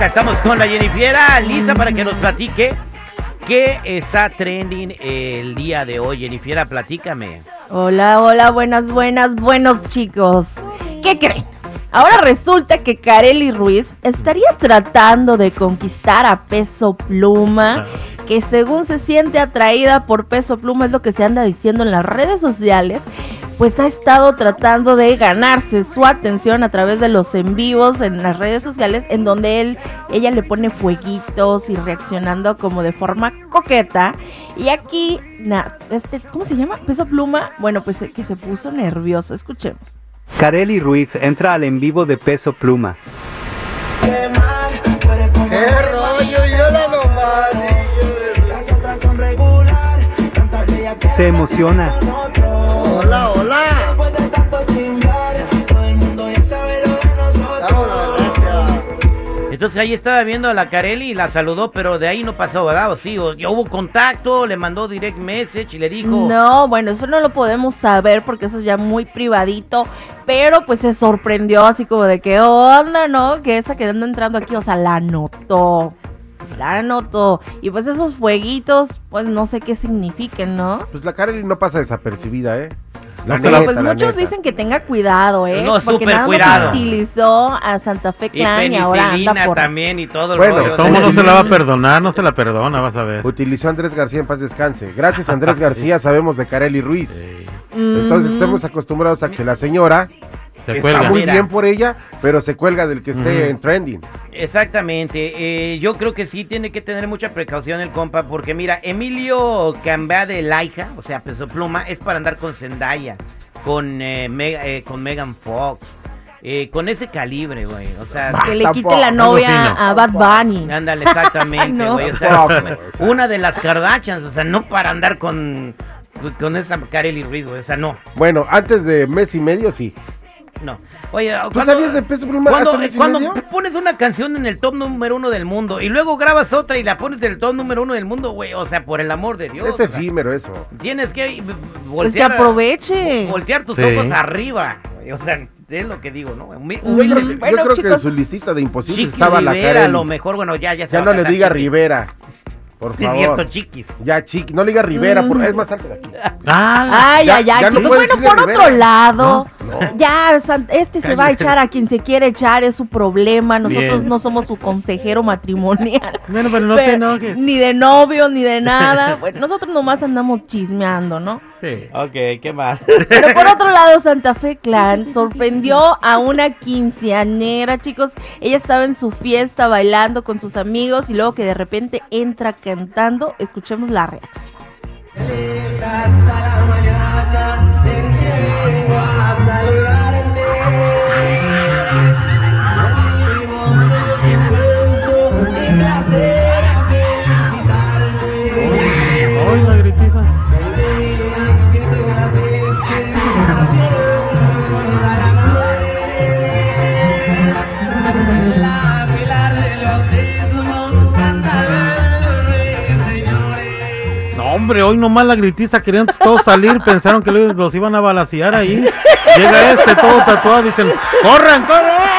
Estamos con la Jennifiera, lista para que nos platique qué está trending el día de hoy. Jennifiera, platícame. Hola, hola, buenas, buenas, buenos chicos. ¿Qué creen? Ahora resulta que Kareli Ruiz estaría tratando de conquistar a Peso Pluma, que según se siente atraída por Peso Pluma, es lo que se anda diciendo en las redes sociales, pues ha estado tratando de ganarse su atención a través de los en vivos en las redes sociales, en donde él, ella le pone fueguitos y reaccionando como de forma coqueta. Y aquí, na- este, ¿cómo se llama? Peso Pluma, bueno, pues eh, que se puso nervioso, escuchemos. Kareli Ruiz entra al en vivo de Peso Pluma. ¡Qué rollo! ¡Mírala nomás! Las otras son regular, tanta bella que Se emociona. Entonces ahí estaba viendo a la Carelli y la saludó, pero de ahí no pasó, ¿verdad? O sí, o ya hubo contacto, le mandó direct message y le dijo. No, bueno, eso no lo podemos saber porque eso es ya muy privadito, pero pues se sorprendió así como de que onda, ¿no? Que esa que anda entrando aquí, o sea, la notó. La notó. Y pues esos fueguitos, pues no sé qué signifiquen, ¿no? Pues la Kareli no pasa desapercibida, ¿eh? La Pero neta, pues la muchos neta. dicen que tenga cuidado, ¿eh? No, porque nada más cuidado. utilizó a Santa Fe Y Clan y ahora anda por... también y todo el Bueno, rollo. Todo o sea, mundo se la va a perdonar, no se la perdona, vas a ver. Utilizó a Andrés García en paz descanse. Gracias a Andrés García sabemos de Kareli Ruiz. Sí. Entonces Mm, estamos acostumbrados a que la señora Se está cuelga. muy bien por ella, pero se cuelga del que esté en trending. Exactamente, eh, yo creo que sí tiene que tener mucha precaución el compa, porque mira, Emilio Cambá de Laika, o sea, Peso Pluma, es para andar con Zendaya, con, eh, Meg- eh, con Megan Fox, eh, con ese calibre, güey, o sea... Que le quite la novia a Bad Bunny. Ándale, exactamente, güey. o sea. una de las Kardashians, o sea, no para andar con, con esa Kareli Ruiz, güey, o sea, no, Bueno, antes de mes y medio, sí. No. Oye, ¿Tú ¿cuándo- sabías de Peso Pluma Cuando, hace mes y cuando medio? pones una canción en el top número uno del mundo y luego grabas otra y la pones en el top número uno del mundo, güey, o sea, por el amor de Dios. Es efímero eso. tienes que Pues que voltear, aproveche. voltear tus Sí. ojos arriba, güey, o sea, es lo que digo, ¿no? Yo, Bueno, creo que en su listita de imposibles estaba la Rivera, a Kareli. lo mejor, bueno, ya, ya se Ya va no a le diga. Rivera. Por es favor. cierto, chiquis. Ya, chiqui. No le diga Rivera, por- Mm. es más salte de aquí. Ah, Ay, Ya- ay, ya ay, no puedes Bueno, por Rivera. otro lado, No. ya, este se va a echar a quien se quiere echar, es su problema. Nosotros Bien. no somos su consejero matrimonial. bueno, pero no te Pero- enojes. ni de novio, ni de nada. Bueno, nosotros nomás andamos chismeando, ¿no? Sí. Ok, ¿qué más? Pero por otro lado, Santa Fe Clan sorprendió a una quinceañera, chicos. Ella estaba en su fiesta bailando con sus amigos y luego que de repente entra cantando. Escuchemos la reacción. Hombre, hoy nomás la gritiza querían todos salir, pensaron que los los iban a balasear ahí. Llega este todo tatuado, dicen, ¡corran, corran!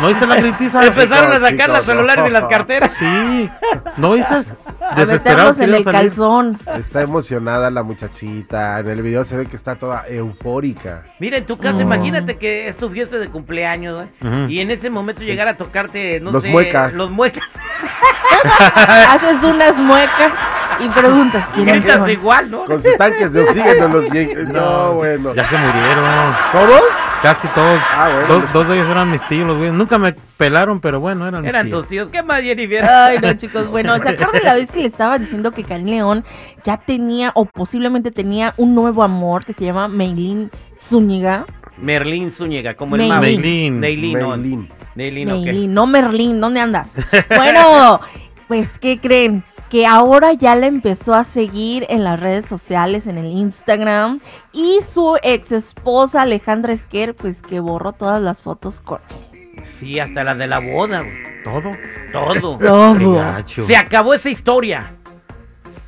¿No viste la gritiza? Empezaron a sacar los celulares y las carteras. Sí. ¿No viste? A Desesperados meternos en el salir. calzón. Está emocionada la muchachita. En el video se ve que está toda eufórica. Mira, en tu casa, Mm. imagínate que es tu fiesta de cumpleaños, Ujú. y en ese momento llegar a tocarte, no Los sé, muecas. los muecas. Haces unas muecas y preguntas Piensas son. igual, ¿no? Con sus tanques de oxígeno. Los... vie- No, bueno. Ya se murieron. ¿Todos? Casi todos. Ah, bueno. Dos, dos de ellos eran mis tíos, los güeyes. Nunca me pelaron, pero bueno, eran mis Eran tíos. tus tíos. ¿Qué más, Jennifer? Ay, no, chicos. Bueno, ¿se acuerdan la vez que le estaba diciendo que Karim León ya tenía o posiblemente tenía un nuevo amor que se llama Meilín Zúñiga? Merlín Zúñiga, como el mago. Meilín. Meilín, no. Meilín. Meilín, ok. Meilín, no Merlín, ¿dónde andas? bueno, pues, ¿qué creen? Que ahora ya la empezó a seguir en las redes sociales, en el Instagram. Y su ex esposa Alejandra Esquer, pues que borró todas las fotos con él. Sí, hasta la de la boda. Todo. Todo. Todo. Se acabó esa historia.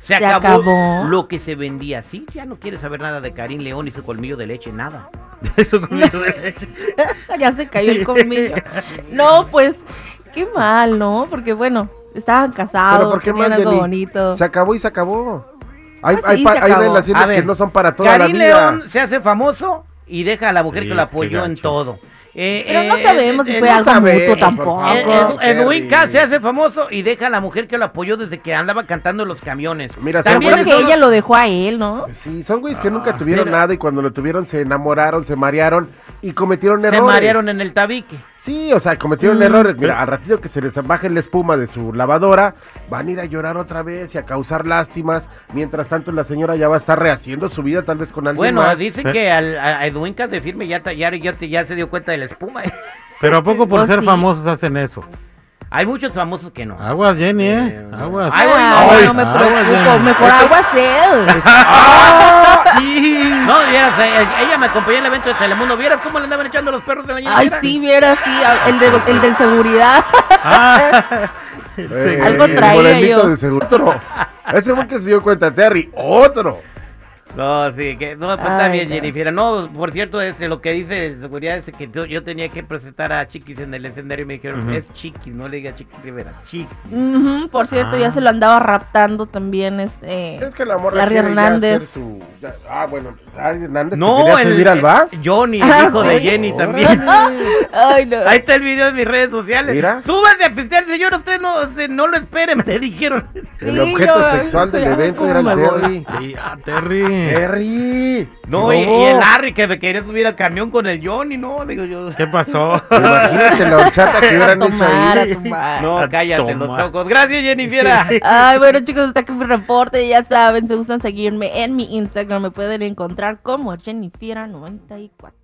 Se, Se acabó, acabó. lo que se vendía. Sí, ya no quiere saber nada de Karim León y su colmillo de leche, nada. Eso conmigo de leche. ya se cayó el colmillo. No, pues, qué mal, ¿no? Porque bueno, estaban Pero casados, ¿por qué tenían algo bonito. Se acabó y se acabó. Hay, Ah, hay sí, pa- se hay acabó. relaciones ver, que no son para toda la Karim vida. León se hace famoso y deja a la mujer Sí, que lo apoyó en todo. Eh, Pero no eh, sabemos si eh, fue no algo sabemos, mutuo tampoco. Edwin. Cass se hace famoso y deja a la mujer que lo apoyó desde que andaba cantando en los camiones. Mira, También que eso- ella lo dejó a él, ¿no? Sí, son güeyes que nunca Ah, tuvieron mira. nada y cuando lo tuvieron se enamoraron, se marearon y cometieron se errores. marearon en el tabique. Sí, o sea, cometieron Mm. errores. Mira, al ratito que se les baje la espuma de su lavadora, van a ir a llorar otra vez y a causar lástimas. Mientras tanto, la señora ya va a estar rehaciendo su vida, tal vez con alguien Bueno, más. dicen Eh. que al, a Edwin Cass de firme ya, ya, ya, ya se dio cuenta de la espuma. Pero ¿a poco por Oh, ser sí. famosos hacen eso? Hay muchos famosos que no. Aguas, Jenny, ¿eh? Eh, Aguas. Ay, Ah, ay, no me aguas, preocupo, mejor agua él. No, vieras, eh, ella me acompañó en el evento de Telemundo. ¿Vieras cómo le andaban echando los perros de la Ay, llanera? sí, viera, sí, el, de, el del seguridad. Ah, Eh, Algo traía yo. de seguro. Otro. Ese fue que se dio cuenta, Terry. Otro. No, sí, que no, pues está bien, no. Jennifer. No, por cierto, este, lo que dice de seguridad es que yo, yo tenía que presentar a Chiquis en el escenario y me dijeron, es Chiquis, no le diga Chiquis Rivera, Chiquis. Ujú, por cierto, ya Ah. se lo andaba raptando también este. Es que la morra Larry Hernández. su... ya- ah, bueno, Larry Hernández. ¿te No, el, subir al VAS? Johnny, el Ah, hijo de sí. Jenny también. Ay, no. Ahí está el video en mis redes sociales. Mira. Súbase a pistear, señor. Usted no, usted no lo espere, me le dijeron. El Sí, objeto yo- sexual del evento era el. Terry. sí, ah, Terry. Terry. No, Y, y el Larry que me quería subir al camión con el Johnny, no, digo yo. ¿Qué pasó? Imagínate la horchata que hubieran a ahí. No, A cállate los ojos. Gracias, Jennifer. Ay, bueno chicos, hasta aquí mi reporte. Ya saben, si gustan seguirme en mi Instagram, me pueden encontrar como Jennifiera94.